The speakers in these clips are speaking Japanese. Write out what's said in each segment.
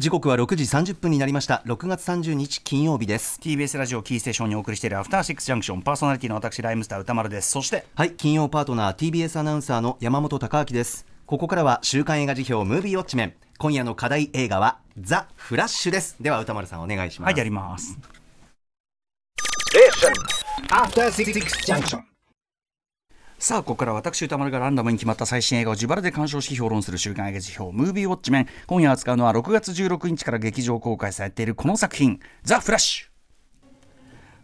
時刻は6時30分になりました。6月30日金曜日です。TBS ラジオキーステーションにお送りしているアフターシックスジャンクション。パーソナリティの私ライムスター歌丸です。そしてはい金曜パートナー TBS アナウンサーの山本貴明です。ここからは週刊映画辞表ムービーウォッチメン。今夜の課題映画はザ・フラッシュです。では歌丸さんお願いします。はいやります。アフターさあここから私歌丸がランダムに決まった最新映画を自腹で鑑賞し評論する週刊映画辞表ムービーウォッチメン。今夜扱うのは6月16日から劇場公開されているこの作品「ザ・フラッシュ」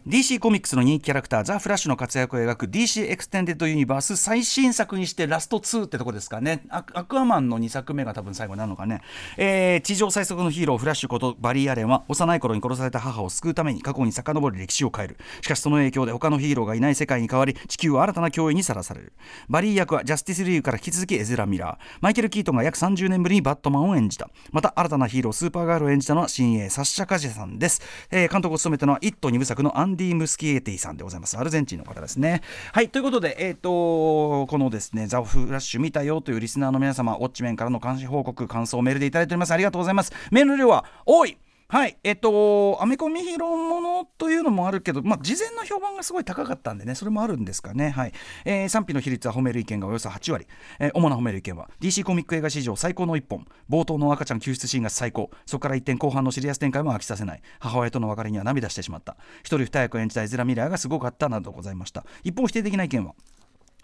DC コミックスの人気キャラクターザ・フラッシュの活躍を描く DC エクステンデッドユニバース最新作にしてラスト2ってとこですかね。アクアマンの2作目が多分最後になるのかね、えー、地上最速のヒーローフラッシュことバリー・アレンは幼い頃に殺された母を救うために過去に遡る歴史を変える。しかしその影響で他のヒーローがいない世界に変わり地球は新たな脅威にさらされる。バリー役はジャスティスリーグから引き続きエズラ・ミラー。マイケル・キートンが約30年ぶりにバットマンを演じた。また新たなヒーロースーパーガールを演じたのは新鋭サッシャ・カジェさんです、えー、監督を務めたのは「イット!」2部作のアンディ・ムスキエティさんでございます。アルゼンチンの方ですね。はいということでえっ、ー、とこのですねザ・フラッシュ見たよというリスナーの皆様ウォッチメンからの監視報告感想をメールでいただいております。ありがとうございます。メールの量は多い。はい、えっと、アメコミヒロものというのもあるけど、まあ、事前の評判がすごい高かったんでね、それもあるんですかね。はい。えー、賛否の比率は褒める意見がおよそ8割。えー、主な褒める意見は、DC コミック映画史上最高の一本、冒頭の赤ちゃん救出シーンが最高、そこから一点後半のシリアス展開も飽きさせない、母親との別れには涙してしまった、一人二役演じたエズラ・ミラーがすごかったなどございました。一方、否定的な意見は、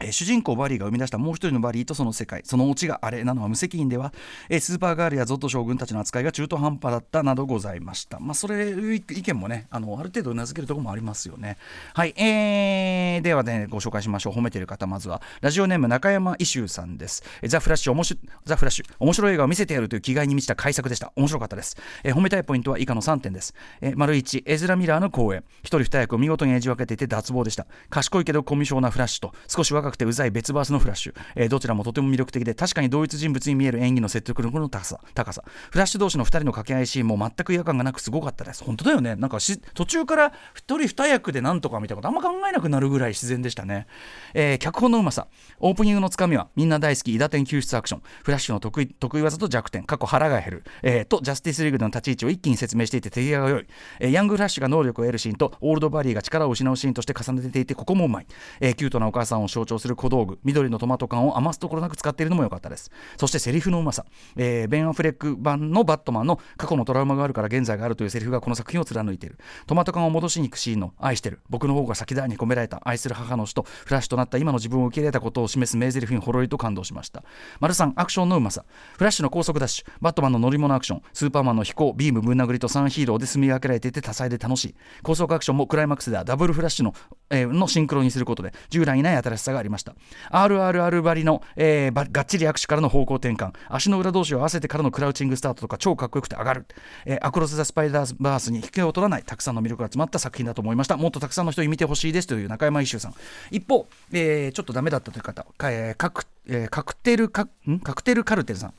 えー、主人公バリーが生み出したもう一人のバリーとその世界そのオチがあれなのは無責任では、えー、スーパーガールやゾット将軍たちの扱いが中途半端だったなどございました。まあそれ意見もねあのある程度うなずけるところもありますよね。はいえー、ではねご紹介しましょう。褒めてる方まずは。ラジオネーム中山イシューさんです。ザ・フラッシュ面白ザ・フラッシュ面白い映画を見せてやるという気概に満ちた改作でした面白かったです、えー、褒めたいポイントは以下の3点です、えー、丸1エズラ・ミラーの公演。一人二役を見事に演じ分けていて脱帽でした。賢いけどコミュ障なフラッシュと少し若くてうざい別バースのフラッシュ、えー、どちらもとても魅力的で確かに同一人物に見える演技の説得力の高さ高さ。フラッシュ同士の2人の掛け合いシーンも全く違和感がなくすごかったです。本当だよね。なんか途中から1人2役でなんとかみたいなことあんま考えなくなるぐらい自然でしたね、えー、脚本のうまさ。オープニングのつかみはみんな大好き伊達天救出アクション。フラッシュの得意得意技と弱点。過去腹が減る、えー、とジャスティスリーグの立ち位置を一気に説明していて手際が良い、えー、ヤングフラッシュが能力を得るシーンとオールドバリーが力を失うシーンとして重ねていてここもうまい、えー、キュートなお母さんを象徴する小道具緑のトマト缶を余すところなく使っているのも良かったです。そしてセリフのうまさ、えー、ベン・アフレック版のバットマンの過去のトラウマがあるから現在があるというセリフがこの作品を貫いている。トマト缶を戻しに行くシーンの愛してる。僕の方が先だに込められた愛する母の死とフラッシュとなった今の自分を受け入れたことを示す名台詞にほろりと感動しました。丸3アクションのうまさ。フラッシュの高速ダッシュ。バットマンの乗り物アクション。スーパーマンの飛行。ビームぶん殴りと3ヒーローで住み分けられていて多彩で楽しい。高速アクションもクライマックスではダブルフラッシュの,、えー、のシンクロにすることで従来にない新しさがありました。RRR ばりの、えー、がっちり握手からの方向転換。足の裏同士を合わせてからのクラウチングスタートとか超かっこよくて上がる、えー、アクロス・ザ・スパイダーバースに引けを取らないたくさんの魅力が詰まった作品だと思いました。もっとたくさんの人に見てほしいですという中山一秀さん。一方、えー、ちょっとダメだったという方、えー、カクえー、カクテルカカクテルカルテルさん。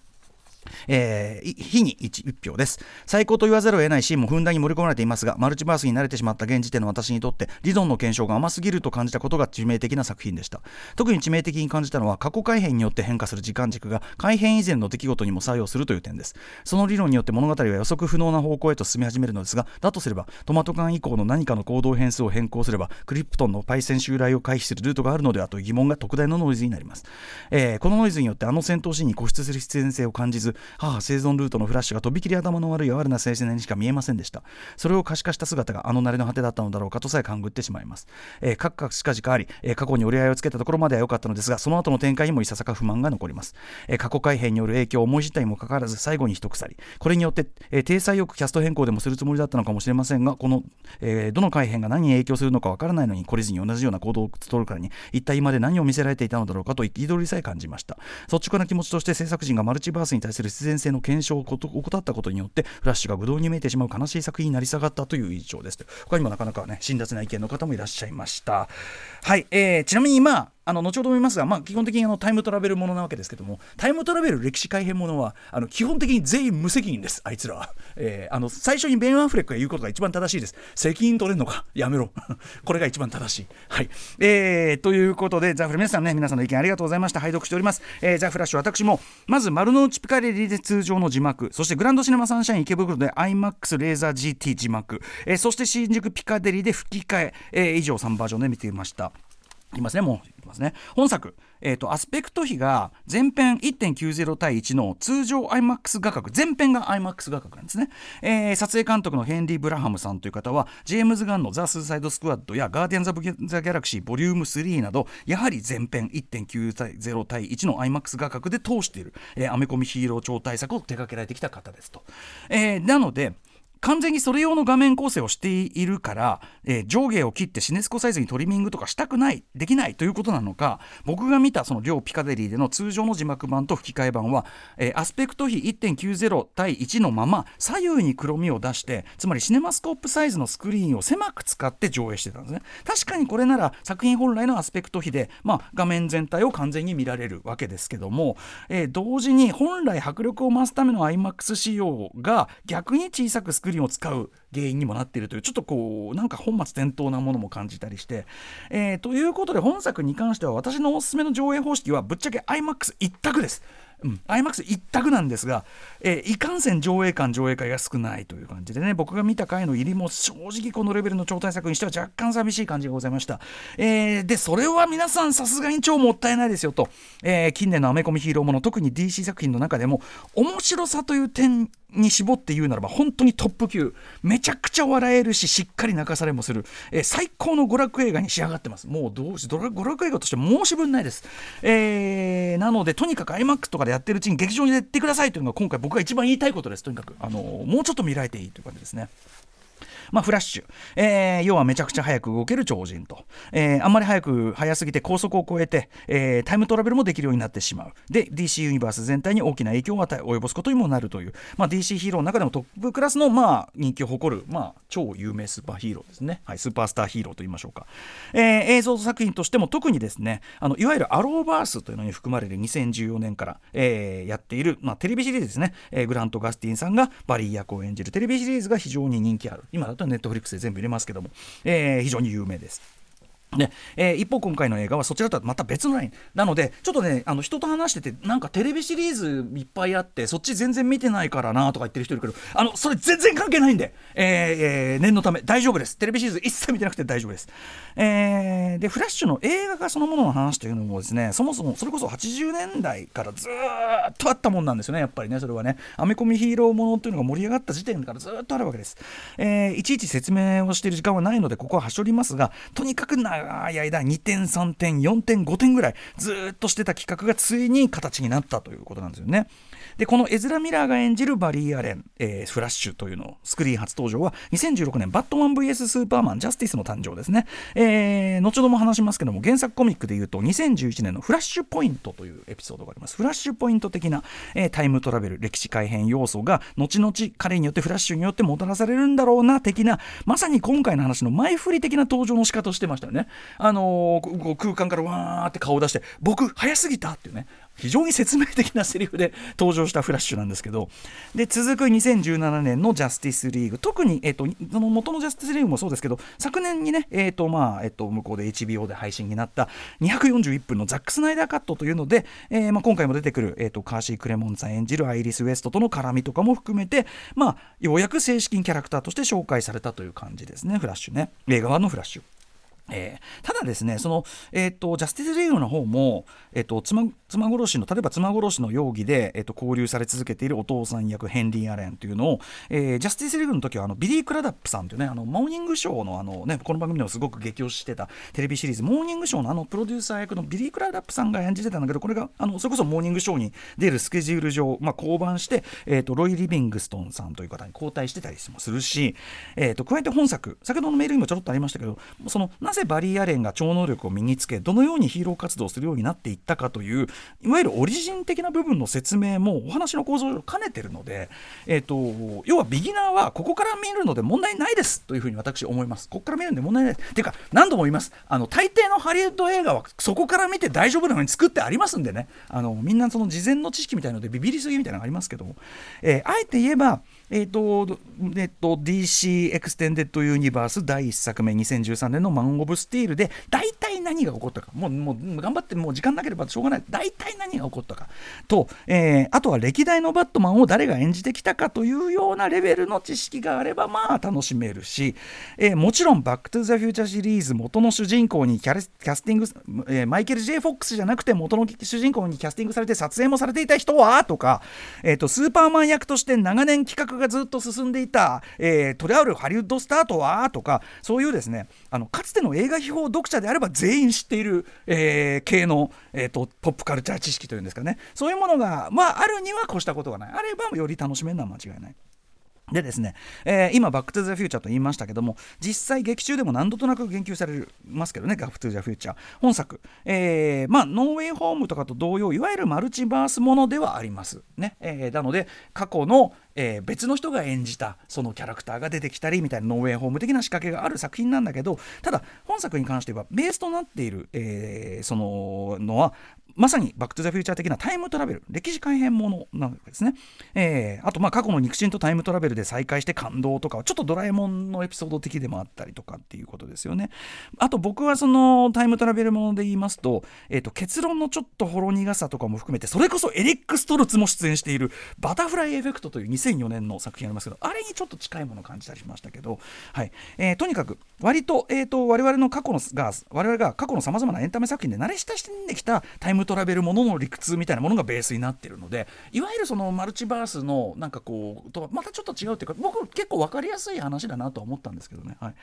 えー、日に 1, 1票です。最高と言わざるを得ないシーンもふんだんに盛り込まれていますがマルチバースに慣れてしまった現時点の私にとって理論の検証が甘すぎると感じたことが致命的な作品でした。特に致命的に感じたのは過去改変によって変化する時間軸が改変以前の出来事にも作用するという点です。その理論によって物語は予測不能な方向へと進み始めるのですがだとすればトマト缶以降の何かの行動変数を変更すればクリプトンのパイセン襲来を回避するルートがあるのではという疑問が特大のノイズになります、えー、このノイズによってあの戦闘シーンに固執する必然性を感じず母生存ルートのフラッシュがとびきり頭の悪い哀れな青年にしか見えませんでした。それを可視化した姿があの慣れの果てだったのだろうかとさえ勘ぐってしまいます、えー、各々しかじかあり、えー、過去に折り合いをつけたところまでは良かったのですがその後の展開にもいささか不満が残ります、えー、過去改変による影響を思い知ったにもかかわらず最後に一鎖これによって、えー、体裁よくキャスト変更でもするつもりだったのかもしれませんがこの、えー、どの改変が何に影響するのかわからないのに懲りずに同じような行動を取るからに一体今で何を見せられていたのだろうかと憤りさえ感じました。率直な気持ちとして制作陣がマルチバースに対する必然性の検証を怠ったことによってフラッシュがぶどうに見えてしまう悲しい作品になり下がったという印象です。他にもなかなかね辛辣な意見の方もいらっしゃいました。はい、えー、ちなみに今ああの後ほども言いますが、まあ、基本的にあのタイムトラベルものなわけですけどもタイムトラベル歴史改変ものはあの基本的に全員無責任ですあいつらは、えー、あの最初にベン・アンフレックが言うことが一番正しいです。責任取れんのか？やめろ。これが一番正しい。はい、えー、ということでザ・フラ皆さんね皆さんの意見ありがとうございました。拝読しております、えー、ザ・フラッシュ私もまず丸の内ピカレリで通常の字幕。そしてグランドシネマサンシャイン池袋で iMAX レーザー GT 字幕、えー、そして新宿ピカデリーで吹き替え。えー、以上3バージョンで見てみました。いますね。もういきますね。本作。えーと、アスペクト比が全編1.90対1の通常 IMAX 画角全編が IMAX 画角なんですね、えー、撮影監督のヘンリー・ブラハムさんという方はジェームズ・ガンの「ザ・スーサイド・スクワッド」や「ガーディアンズ・オブ・ザ・ギャラクシー」ボリューム3などやはり前編1.90対1の IMAX 画角で通している、えー、アメコミヒーロー超大作を手掛けられてきた方ですと、えー、なので完全にそれ用の画面構成をしているから、えー、上下を切ってシネスコサイズにトリミングとかしたくないできないということなのか僕が見たその両ピカデリーでの通常の字幕版と吹き替え版は、えー、アスペクト比1.90対1のまま左右に黒みを出してつまりシネマスコープサイズのスクリーンを狭く使って上映してたんですね。確かにこれなら作品本来のアスペクト比で、まあ、画面全体を完全に見られるわけですけども、えー、同時に本来迫力を増すための IMAX 仕様が逆に小さくスクリーンリンを使う原因にもなっているというちょっとこうなんか本末転倒なものも感じたりして、えー、ということで本作に関しては私のおすすめの上映方式はぶっちゃけ iMAX 一択です。うん、IMAX 一択なんですが、えー、いかんせん上映館上映会が少ないという感じでね僕が見た回の入りも正直このレベルの超大作にしては若干寂しい感じがございました、えー、でそれは皆さんさすがに超もったいないですよと、えー、近年のアメコミヒーローもの特に DC 作品の中でも面白さという点に絞って言うならば本当にトップ級。めちゃくちゃ笑えるししっかり泣かされもする、えー、最高の娯楽映画に仕上がってます。もうどうし娯楽映画として申し分ないです、えー、なのでとにかく iMAX とかでやってるうちに劇場にやってくださいというのが今回僕が一番言いたいことですとにかく。あのもうちょっと見られていいという感じですね。まあ、フラッシュ、えー、要はめちゃくちゃ早く動ける超人と、えー、あんまり早く早すぎて高速を超えて、えー、タイムトラベルもできるようになってしまう。で DC ユニバース全体に大きな影響を与え及ぼすことにもなるという、まあ、DC ヒーローの中でもトップクラスの、まあ、人気を誇る、まあ、超有名スーパーヒーローですね、はい、スーパースターヒーローと言いましょうか、えー、映像作品としても特にですねあのいわゆるアローバースというのに含まれる2014年から、えー、やっている、まあ、テレビシリーズですね、えー、グラント・ガスティンさんがバリー役を演じるテレビシリーズが非常に人気ある。今だとネットフリックスで全部入れますけども、えー、非常に有名です。でえー、一方今回の映画はそちらとはまた別のライン。なのでちょっとねあの人と話しててなんかテレビシリーズいっぱいあってそっち全然見てないからなとか言ってる人いるけどあのそれ全然関係ないんで、えーえー、念のため大丈夫です。テレビシリーズ一切見てなくて大丈夫です、えー、でフラッシュの映画化そのものの話というのもですねそもそもそれこそ80年代からずっとあったもんなんですよねやっぱりねそれはね。アメコミヒーローものというのが盛り上がった時点からずっとあるわけです、えー、いちいち説明をしている時間はないのでここははしょりますがとにかく長長い間2点3点4点5点ぐらいずっとしてた企画がついに形になったということなんですよね。でこのエズラ・ミラーが演じるバリー・アレン、えー、フラッシュというのスクリーン初登場は2016年バットマン VS スーパーマンジャスティスの誕生ですね、えー、後ほども話しますけども原作コミックでいうと2011年のフラッシュポイントというエピソードがあります。フラッシュポイント的な、えー、タイムトラベル歴史改変要素が後々彼によってフラッシュによってもたらされるんだろうな的なまさに今回の話の前振り的な登場の仕方をしてましたよね。あのー、空間からわーって顔を出して僕早すぎたっていうね。非常に説明的なセリフで登場したフラッシュなんですけどで続く2017年のジャスティスリーグ。特に、えーと、その元のジャスティスリーグもそうですけど昨年にね、えーとまあえーと、向こうで HBO で配信になった241分のザック・スナイダーカットというので、えーまあ、今回も出てくる、えーと、カーシー・クレモンズさん演じるアイリス・ウエストとの絡みとかも含めて、まあ、ようやく正式にキャラクターとして紹介されたという感じですね。フラッシュね。映画版のフラッシュ。えー、ただですねその、えーと、ジャスティスリーグの方も、えーと、妻妻殺しの例えば妻殺しの容疑で、えーと、勾留され続けているお父さん役ヘンリー・アレンというのを、えー、ジャスティスリーグの時はあのビリー・クラダップさんというねあのモーニングショーのあの、ね、この番組でもすごく激推ししてたテレビシリーズモーニングショーのあのプロデューサー役のビリー・クラダップさんが演じてたんだけどこれがあのそれこそモーニングショーに出るスケジュール上、まあ、降板して、えー、とロイ・リビングストンさんという方に交代してたりもするし、えー、と加えて本作先ほどのメールにもちょろっとありましたけどそのなぜバリー・アレンが超能力を身につけどのようにヒーロー活動をするようになっていったかという、いわゆるオリジン的な部分の説明もお話の構造を兼ねてるので、えーと、要はビギナーはここから見るので問題ないですというふうに私思います。ここから見るんで問題ないです。っていうか何度も言います。あの大抵のハリウッド映画はそこから見て大丈夫なのに作ってありますんでね。あのみんなその事前の知識みたいのでビビりすぎみたいなのがありますけども、えー、あえて言えばえーとえーと、DC エクステンデッドユニバース第1作目2013年のマン・オブ・スティールで大体何が起こったか。もうもう頑張ってもう時間なければしょうがない。大体何が起こったか。と、えー、あとは歴代のバットマンを誰が演じてきたかというようなレベルの知識があればまあ楽しめるし、えー、もちろんバック・トゥ・ザ・フューチャーシリーズ元の主人公にキャキャスティング、えー、マイケル・ J・ フォックスじゃなくて元の主人公にキャスティングされて撮影もされていた人はとか、えーと、スーパーマン役として長年企画がずっと進んでいた、えー、トリアルハリウッドスターとはとかそういうですねあのかつての映画秘宝読者であれば全員知っている、えー、系の、えーと、ポップカルチャー知識というんですかねそういうものが、まあ、あるには越したことがないあればより楽しめるのは間違いない。でですね、えー、今、バック・トゥ・ザ・フューチャーと言いましたけども、実際、劇中でも何度となく言及されますけどね、バック・トゥ・ザ・フューチャー。本作、えー、まあ、ノーウェイ・ホームとかと同様、いわゆるマルチバースものではあります。ねえー、なので、過去の、えー、別の人が演じたそのキャラクターが出てきたりみたいなノーウェイホーム的な仕掛けがある作品なんだけどただ本作に関してはベースとなっている、えー、そののはまさにバック・トゥ・ザ・フューチャー的なタイムトラベル歴史改変ものなわけですね、えー、あとまあ過去の肉親とタイムトラベルで再会して感動とかちょっとドラえもんのエピソード的でもあったりとかっていうことですよね。あと僕はそのタイムトラベルもので言いますと,、えー、と結論のちょっとほろ苦さとかも含めてそれこそエリック・ストルツも出演しているバタフライエフェクトという2004年の作品ありますけどあれにちょっと近いものを感じたりしましたけど、はい。えー、とにかく割と,、えーと、我々の過去のが我々が過去のさまざまなエンタメ作品で慣れ親しんできたタイムトラベルものの理屈みたいなものがベースになってるのでいわゆるそのマルチバースのなんかこうとまたちょっと違うっていうか僕結構分かりやすい話だなと思ったんですけどね、はい。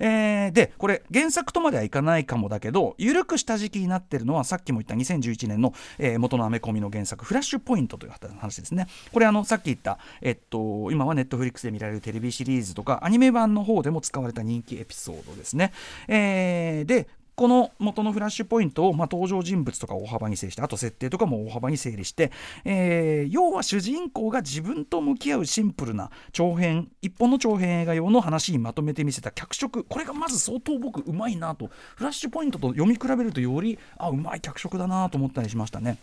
えー、でこれ原作とまではいかないかもだけど緩くした時期になってるのはさっきも言った2011年の、えー、元のアメコミの原作「フラッシュポイント」という話ですね。これあのさっき言った、えっと、今はネットフリックスで見られるテレビシリーズとかアニメ版の方でも使われた人気エピソードですね、えー、でこの元のフラッシュポイントを、まあ、登場人物とか大幅に整理してあと設定とかも大幅に整理して、えー、要は主人公が自分と向き合うシンプルな長編一本の長編映画用の話にまとめてみせた脚色これがまず相当僕うまいなとフラッシュポイントと読み比べるとよりあうまい脚色だなと思ったりしましたね。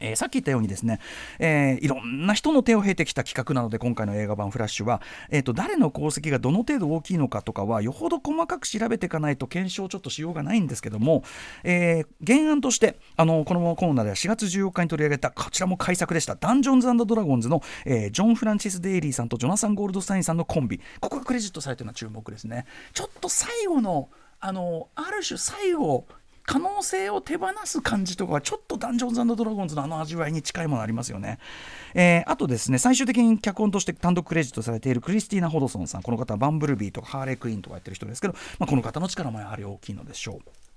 えー、さっき言ったようにですね、えー、いろんな人の手を経てきた企画なので今回の映画版「フラッシュは」えーと、誰の功績がどの程度大きいのかとかはよほど細かく調べていかないと検証ちょっとしようがないんですけども、えー、原案としてあのこのコーナーでは4月14日に取り上げたこちらも改作でした「ダンジョンズドラゴンズの」えー、ジョン・フランシス・デイリーさんとジョナサン・ゴールドスタインさんのコンビ。ここがクレジットされてるのは注目ですね。ちょっと最後のあのある種最後可能性を手放す感じとかはちょっとダンジョンズドラゴンズのあの味わいに近いものありますよね、えー、あとですね最終的に脚本として単独クレジットされているクリスティーナ・ホドソンさん。この方はバンブルビーとかハーレークイーンとかやってる人ですけど、まあ、この方の力もやはり大きいのでしょう。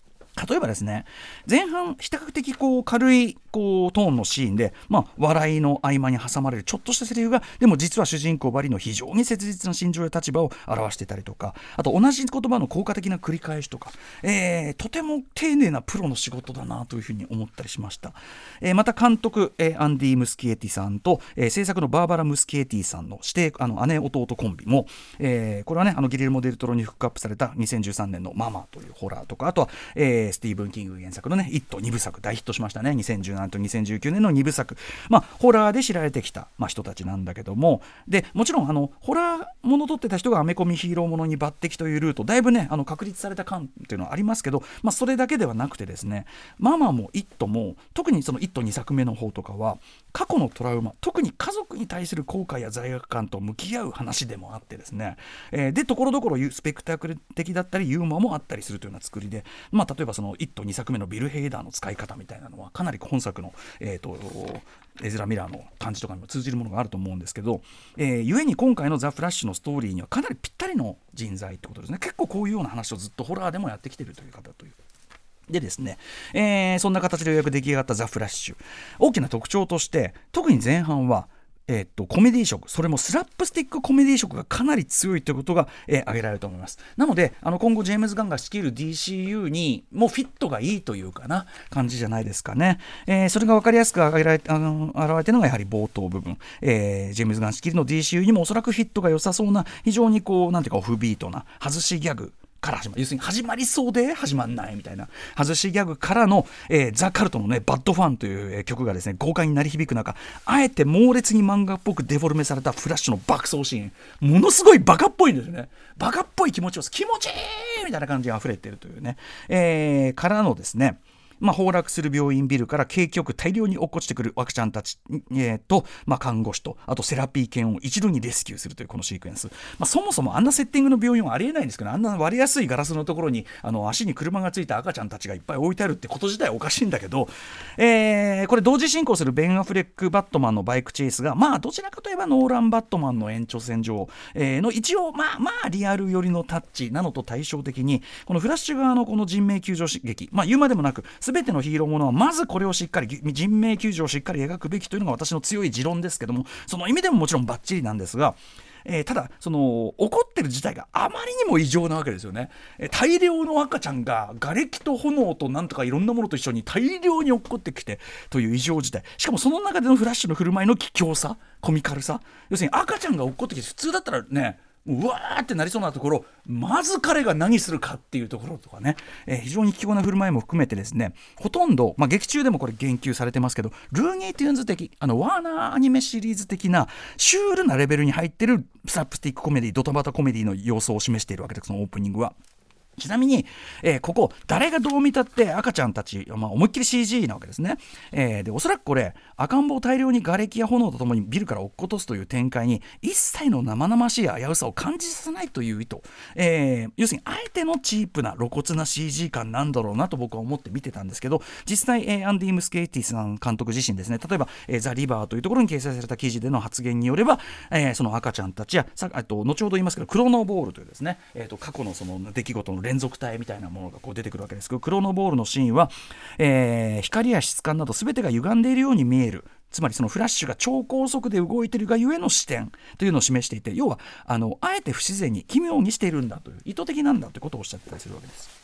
例えばですね前半比較的こう軽いこうトーンのシーンで、まあ、笑いの合間に挟まれるちょっとしたセリフがでも実は主人公ばりの非常に切実な心情や立場を表してたりとかあと同じ言葉の効果的な繰り返しとか、えー、とても丁寧なプロの仕事だなというふうに思ったりしました、えー、また監督、えー、アンディ・ムスキエティさんと、えー、制作のバーバラ・ムスキエティさんの姉弟あの姉弟コンビも、えー、これはねあのギレルモ・デル・トロにフックアップされた2013年の「ママ」というホラーとかあとは、えーー、スティーブン・キング原作のね、イット2部作、大ヒットしましたね、2017と2019年の2部作、まあ、ホラーで知られてきた、まあ、人たちなんだけども、でもちろんあの、ホラーもの撮ってた人がアメコミヒーローものに抜擢というルート、だいぶね、あの確立された感っていうのはありますけど、まあ、それだけではなくてですね、ママも一都も、特にその一都2作目の方とかは、過去のトラウマ、特に家族に対する後悔や罪悪感と向き合う話でもあってですね、えー、で、ところどころスペクタクル的だったり、ユーモアもあったりするというような作りで、まあ、例えばその「イット!」2作目のビル・ヘイダーの使い方みたいなのはかなり本作の、えーと、エズラ・ミラーの感じとかにも通じるものがあると思うんですけど、えー、故に今回の「ザ・フラッシュ」のストーリーにはかなりぴったりの人材ってことですね結構こういうような話をずっとホラーでもやってきてるという方という。でですね、えー、そんな形でようやく出来上がったザ・フラッシュ大きな特徴として特に前半はえーっとコメディー色。それもスラップスティックコメディ色がかなり強いということが、えー挙げられると思います。なのであの今後ジェームズ・ガンが率いる DCU にもフィットがいいというかな感じじゃないですかね、えーそれが分かりやすく挙げられあの現れてるのがやはり冒頭部分、えージェームズ・ガン率いるの DCU にもおそらくフィットが良さそうな非常にこうなんていうかオフビートな外しギャグから始まる。要するに始まりそうで始まんないみたいな。外しギャグからの、えーザ・カルトのね「バッドファン」という、え曲がですね豪快に鳴り響く中あえて猛烈に漫画っぽくデフォルメされたフラッシュの爆走シーン。ものすごいバカっぽいんですよね。バカっぽい気持ちを気持ちいいみたいな感じが溢れてるというね、えーからのですねまあ、崩落する病院ビルから景気よく大量に落っこちてくる赤ちゃんたち、えーと、まあ、看護師とあとセラピー犬を一度にレスキューするというこのシークエンス、まあ、そもそもあんなセッティングの病院はありえないんですけどあんな割れやすいガラスのところにあの足に車がついた赤ちゃんたちがいっぱい置いてあるってこと自体おかしいんだけど、えーこれ同時進行するベン・アフレック・バットマンのバイクチェイスがまあどちらかといえばノーラン・バットマンの延長線上、えーの一応まあまあリアル寄りのタッチなのと対照的にこのフラッシュ側のこの人命救助劇まあ言うまでもなく全てのヒーローものはまずこれをしっかり人命救助をしっかり描くべきというのが私の強い持論ですけどもその意味でももちろんバッチリなんですがえーただその怒ってる事態があまりにも異常なわけですよね、えー大量の赤ちゃんが瓦礫と炎となんとかいろんなものと一緒に大量に落っこってきてという異常事態。しかもその中でのフラッシュの振る舞いの卑怯さコミカルさ。要するに赤ちゃんが落っこってきて普通だったらねうわーってなりそうなところまず彼が何するかっていうところとかね、えー非常に奇矯な振る舞いも含めてですねほとんど、まあ、劇中でもこれ言及されてますけどルーニー・トゥーンズ的あのワーナーアニメシリーズ的なシュールなレベルに入ってるスラップスティックコメディドタバタコメディの様相を示しているわけですそのオープニングは。ちなみに、えーここ誰がどう見たって赤ちゃんたち、まあ、思いっきり CG なわけですね、えーでおそらくこれ赤ん坊を大量に瓦礫や炎とともにビルから落っことすという展開に一切の生々しい危うさを感じさせないという意図、えー要するにあえてのチープな露骨な CG 感なんだろうなと僕は思って見てたんですけど実際、えアンディ・ムスキエティさん監督自身ですね。例えば、えザ・リバーというところに掲載された記事での発言によれば、えその赤ちゃんたちやさあと後ほど言いますけどクロノボールというですね、えーと過去のその出来事の連続体みたいなものがこう出てくるわけですけどクロノボールのシーンは、えー光や質感など全てが歪んでいるように見えるつまりそのフラッシュが超高速で動いているがゆえの視点というのを示していて要はあのあえて不自然に奇妙にしているんだという意図的なんだということをおっしゃってたりするわけです。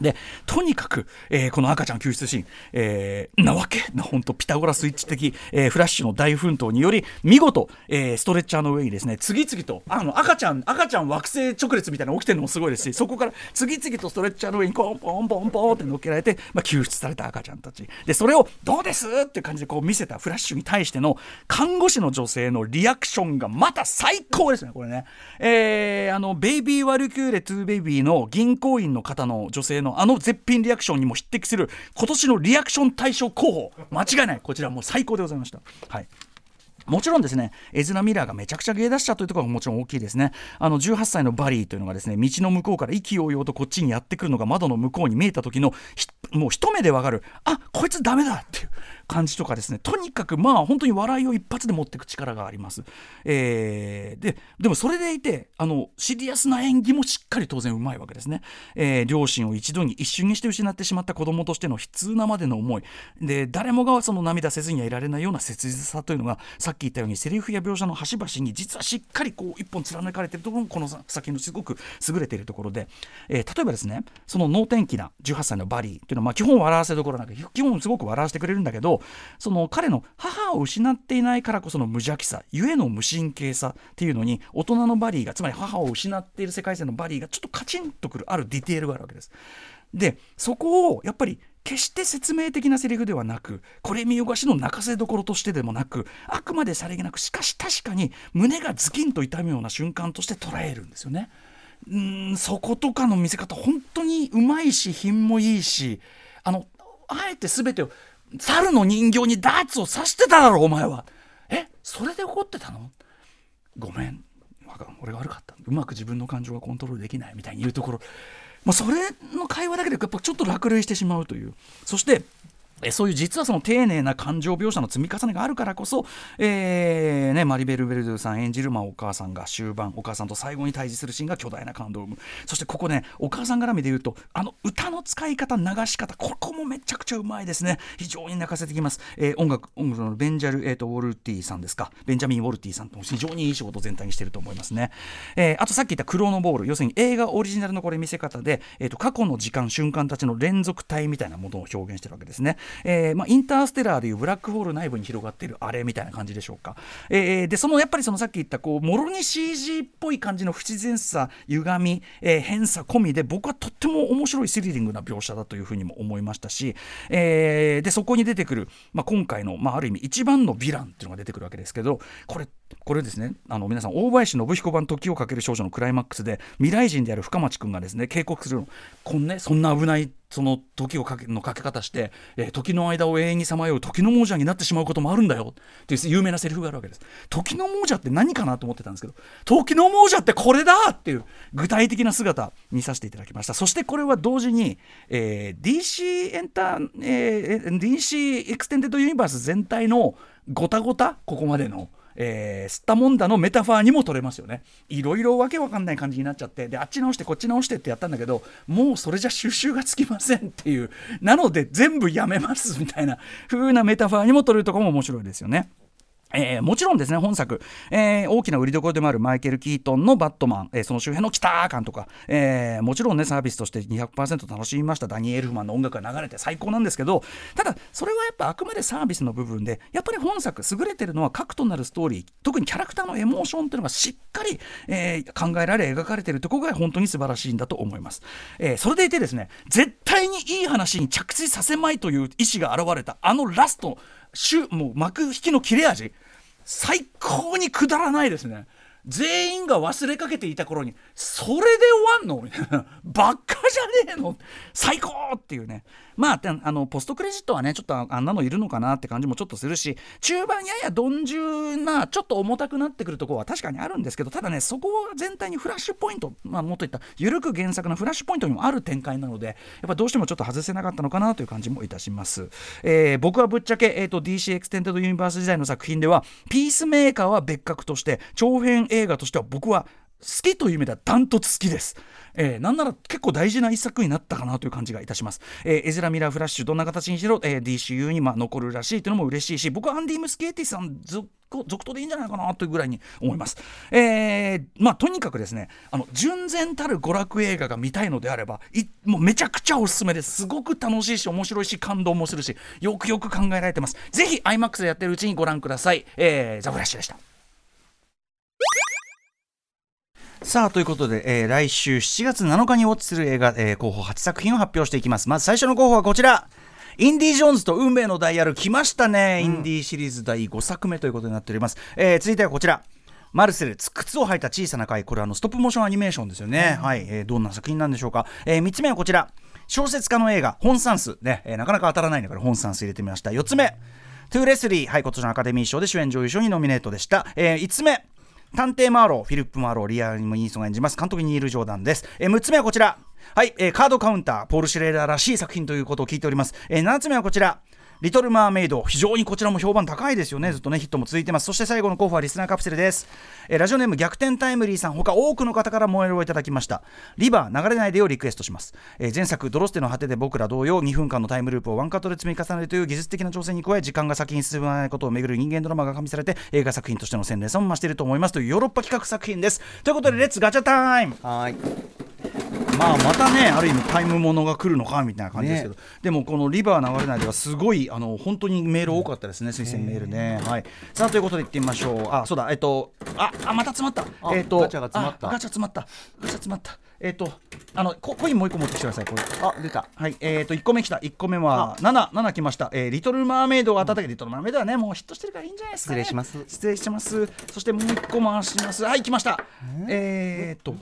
でとにかく、えーこの赤ちゃん救出シーン、えーなわけな本当ピタゴラスイッチ的、えーフラッシュの大奮闘により見事、えストレッチャーの上にですね次々とあの赤ちゃん赤ちゃん惑星直列みたいなの起きてるのもすごいですしそこから次々とストレッチャーの上にポンポンポンポンって乗っけられて、まあ、救出された赤ちゃんたちでそれを「どうです?」って感じでこう見せたフラッシュに対しての看護師の女性のリアクションがまた最高ですねこれね。えあのベイビーわるきゅーれ2ベイビーの銀行員の方の女性のあの絶品リアクションにも匹敵する今年のリアクション大賞候補。間違いない。こちらもう最高でございました。はい。もちろんですね、エズラ・ミラーがめちゃくちゃ芸達者だというところがもちろん大きいですね。あの18歳のバリーというのがですね、道の向こうから意気揚々とこっちにやってくるのが窓の向こうに見えた時のもう一目でわかる、あこいつダメだっていう感じとかですね、とにかくまあ本当に笑いを一発で持っていく力があります。えーで、でもそれでいて、あのシリアスな演技もしっかり当然うまいわけですね。えー両親を一度に一瞬にして失ってしまった子供としての悲痛なまでの思い。で、誰もがその涙せずにはいられないような切実さというのが、さっき言ったようにセリフや描写の端々に実はしっかりこう一本貫かれているところもこの作品のすごく優れているところで、えー例えばですねその能天気な18歳のバリーというのは、まあ、基本笑わせどころなんか基本すごく笑わせてくれるんだけどその彼の母を失っていないからこその無邪気さゆえの無神経さっていうのに大人のバリーがつまり母を失っている世界線のバリーがちょっとカチンとくるあるディテールがあるわけです。でそこをやっぱり決して説明的なセリフではなくこれ見よがしの泣かせどころとしてでもなくあくまでさりげなくしかし確かに胸がズキンと痛むような瞬間として捉えるんですよね。うんそことかの見せ方本当にうまいし品もいいしあのあえて全てを猿の人形にダーツを刺してただろお前は。えそれで怒ってたの？ごめん。俺が悪かった。うまく自分の感情がコントロールできないみたいに言うところ。まあそれの会話だけでやっぱちょっと落類してしまうという。そしてえそういう実はその丁寧な感情描写の積み重ねがあるからこそ、えーね、マリベル・ベルドゥさん演じる、まあ、お母さんが終盤お母さんと最後に対峙するシーンが巨大な感動を生む。そしてここねお母さん絡みで言うとあの歌の使い方流し方ここもめちゃくちゃうまいですね。非常に泣かせてきます、えー音楽音楽のベンジャル、えーとウォルティさんですか？ベンジャミン・ウォルティさんと非常にいい仕事全体にしてると思いますね、えーあとさっき言ったクローノボール。要するに映画オリジナルのこれ見せ方で、えー、と過去の時間瞬間たちの連続体みたいなものを表現してるわけですね、えーまあ、インターステラーでいうブラックホール内部に広がっているあれみたいな感じでしょうか、えーでそのやっぱりそのさっき言ったこうもろに CG っぽい感じの不自然さ歪み、えー変さ込みで僕はとっても面白いスリリングな描写だというふうにも思いましたし、えーでそこに出てくる、まあ、今回の、まあ、ある意味一番のヴィランっていうのが出てくるわけですけどこれこれですね。あの皆さん大林信彦版「時をかける少女」のクライマックスで未来人である深町君がですね警告するの。こん,、ね、そんな危ないその時をかけのかけ方して、えー時の間を永遠にさまよう時の亡者になってしまうこともあるんだよ。っていう有名なセリフがあるわけです。時の亡者って何かなと思ってたんですけど時の亡者ってこれだ！っていう具体的な姿見させていただきました。そしてこれは同時に、えー DC エンター、えー DC エクステンデッドユニバース全体のごたごたここまでの。えー、すったもんだのメタファーにも取れますよね。いろいろわけわかんない感じになっちゃって。であっち直してこっち直してってやったんだけどもうそれじゃ収拾がつきませんっていう。なので全部やめますみたいな風なメタファーにも取れるとこも面白いですよね。えーもちろんですね本作、えー大きな売りどころでもあるマイケル・キートンのバットマン、えーその周辺のキター感とか、えもちろんねサービスとして200%楽しみました。ダニー・エルフマンの音楽が流れて最高なんですけど。ただそれはやっぱあくまでサービスの部分でやっぱり本作優れてるのは核となるストーリー。特にキャラクターのエモーションっていうのがしっかり、え考えられ描かれてるところが本当に素晴らしいんだと思います、えそれでいてですね絶対にいい話に着地させまいという意思が現れた。あのラストもう幕引きの切れ味。最高にくだらないですね。全員が忘れかけていた頃にそれで終わんの？みたいな。ばっかじゃねえの？最高っていうね。まああのポストクレジットはねちょっとあんなのいるのかなって感じもちょっとするし中盤やや鈍重なちょっと重たくなってくるところは確かにあるんですけどただねそこは全体にフラッシュポイントまあもっと言った。緩く原作のフラッシュポイントにもある展開なのでやっぱどうしてもちょっと外せなかったのかなという感じもいたします、えー僕はぶっちゃけ、えー、と DC エクステンデッドユニバース時代の作品ではピースメーカーは別格として長編映画としては僕は好きという意味ではダントツ好きです。えーなんなら結構大事な一作になったかなという感じがいたします。えーエズラ・ミラー・フラッシュどんな形にしろ、えー DCU にまあ残るらしいというのも嬉しいし僕はアンディ・ムスケーティさん続続投でいいんじゃないかなというぐらいに思います。えーまあとにかくですねあの純然たる娯楽映画が見たいのであればいもうめちゃくちゃおすすめですすごく楽しいし面白いし感動もするしよくよく考えられてます。ぜひ IMAX でやってるうちにご覧ください。えーザ・フラッシュでした。さあということで、えー来週7月7日にウォッチする映画、えー候補8作品を発表していきます。まず最初の候補はこちら。インディ・ジョーンズと運命のダイヤル来ましたね、インディシリーズ第5作目ということになっております、えー続いてはこちら。マルセル靴を履いた小さな貝これはあのストップモーションアニメーションですよね、はい、えーどんな作品なんでしょうか、え3つ目はこちら。小説家の映画ホン・サンスね、えーなかなか当たらないんだからホン・サンス入れてみました。4つ目。トゥ・レスリー、はい、今年のアカデミー賞で主演女優賞にノミネートでした。えー、5つ目、探偵マーロー、フィリップ・マーロー、リーアム・ニーソンが演じます、監督ニール・ジョーダンです。えー、6つ目はこちら、はい、えーカードカウンター、ポール・シュレーダーらしい作品ということを聞いております。えー、7つ目はこちら、リトル・マーメイド、非常にこちらも評判高いですよね、ずっとね、ヒットも続いてます。そして最後の候補はリスナーカプセルです。えーラジオネーム逆転タイムリーさん、他多くの方からメールをいただきました。リバー、流れないでをリクエストします。えー前作、ドロステの果てで僕ら同様、2分間のタイムループをワンカットで積み重ねるという技術的な挑戦に加え、時間が先に進まないことをめぐる人間ドラマが加味されて、映画作品としての洗練さも増していると思いますというヨーロッパ企画作品です。ということで、 Let's ガチャタイムはいまあまたねある意味タイムものが来るのかみたいな感じですけど、でもこの「リバー流れない」ではすごいあの本当にメール多かったですね推薦メールね。はい。さあということでいってみましょう。あそうだえっとああまた詰まった。あえっとガチャが詰まった。あガチャ詰まった。ガチャ詰まった。えっとあのココインもう一個持ってきてくださいこれ。あ出た。はい、えー、と1個目来た。1個目は7、7来ました、えーリトル・マーメイドが当たったけど、リトル・マーメイドはね、もうヒットしてるからいいんじゃないですか、ね、失礼します。失礼します。そしてもう1個回します。はい、来ました。えー、っと、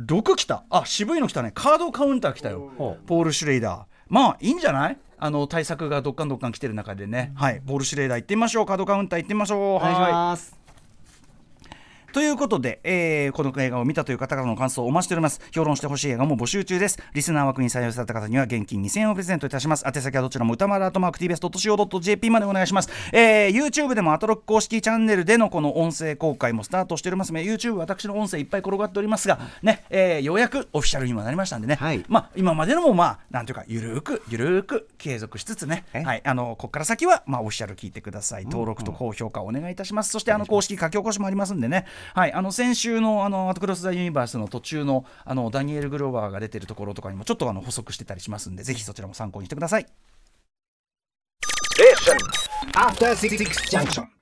6来た。あ、渋いの来たね。カードカウンター来たよ。ポール・シュレイダー。まあ、いいんじゃない？あの対策がどっかんどっかん来てる中でね、はい、ポール・シュレイダー行ってみましょう、カードカウンター行ってみましょう、お願いしはいますということで、えーこの映画を見たという方からの感想をお待ちしております。評論してほしい映画も募集中です。リスナー枠に採用された方には現金2000円をプレゼントいたします。宛先はどちらも歌丸アートマーク TBS.CO.JP までお願いします、えー YouTube でもアトロック公式チャンネルでのこの音声公開もスタートしております。YouTube 私の音声いっぱい転がっておりますがね、えーようやくオフィシャルにもなりましたんでね、はい。まあ今までのもまあなんていうかゆるーくゆるーく継続しつつね。え？はいあのここから先はまあオフィシャル聞いてください。登録と高評価お願いいたします、そしてあの公式書き起こしもありますんでねはいあの先週のあのアトクロス・ザ・ユニバースの途中のあのダニエル・グローバーが出てるところとかにもちょっとあの補足してたりしますんでぜひそちらも参考にしてください After Six Junction.